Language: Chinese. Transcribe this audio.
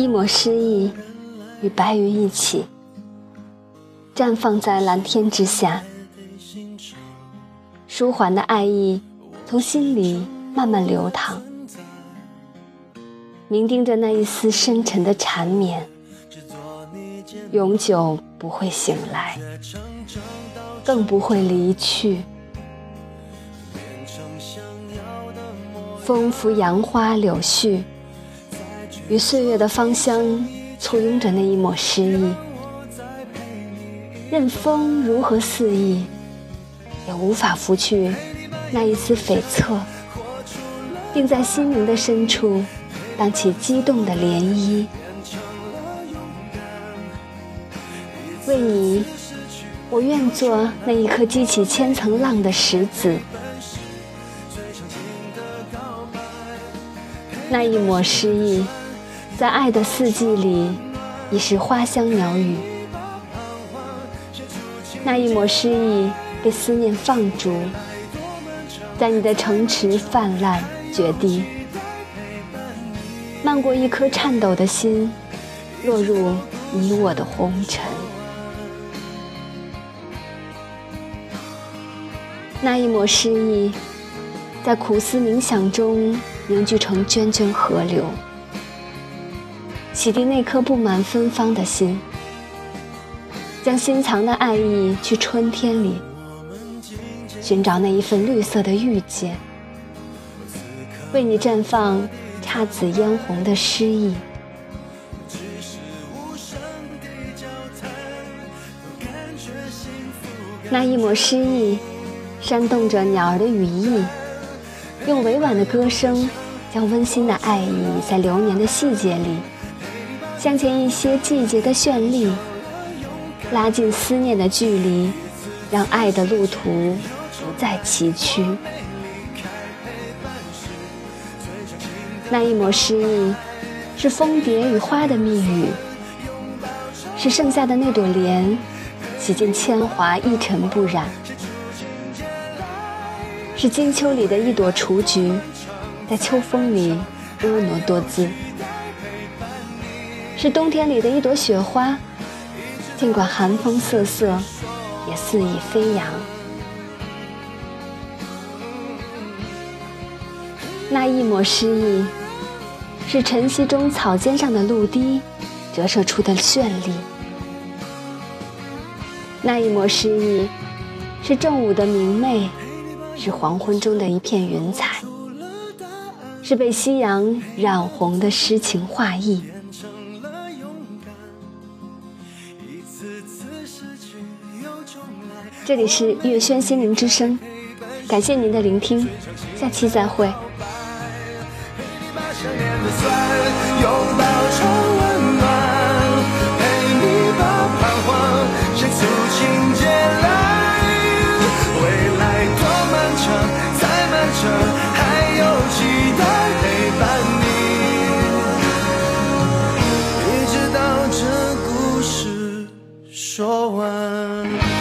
一抹诗意，与白云一起，绽放在蓝天之下。舒缓的爱意从心里慢慢流淌，凝盯着那一丝深沉的缠绵，永久不会醒来，更不会离去。风拂杨花柳絮，与岁月的芳香簇拥着那一抹诗意。任风如何肆意，也无法拂去那一丝悱恻，定在心灵的深处，荡起激动的涟漪。为你，我愿做那一颗激起千层浪的石子。那一抹诗意，在爱的四季里，已是花香鸟语。那一抹诗意，被思念放逐，在你的城池泛滥决堤，漫过一颗颤抖的心，落入你我的红尘。那一抹诗意，在苦思冥想中。凝聚成涓涓河流，洗涤那颗布满芬芳的心，将心藏的爱意去春天里寻找那一份绿色的遇见，为你绽放姹紫嫣红的诗意。那一抹诗意，煽动着鸟儿的羽翼。用委婉的歌声，将温馨的爱意在流年的细节里，镶嵌一些季节的绚丽，拉近思念的距离，让爱的路途不再崎岖。那一抹诗意，是蜂蝶与花的蜜语，是盛夏的那朵莲，洗尽铅华，一尘不染。是金秋里的一朵雏菊，在秋风里婀娜多姿；是冬天里的一朵雪花，尽管寒风瑟瑟，也肆意飞扬。那一抹诗意，是晨曦中草尖上的露滴折射出的绚丽；那一抹诗意，是正午的明媚。是黄昏中的一片云彩，是被夕阳染红的诗情画意。这里是月轩心灵之声，感谢您的聆听，下期再会。说完。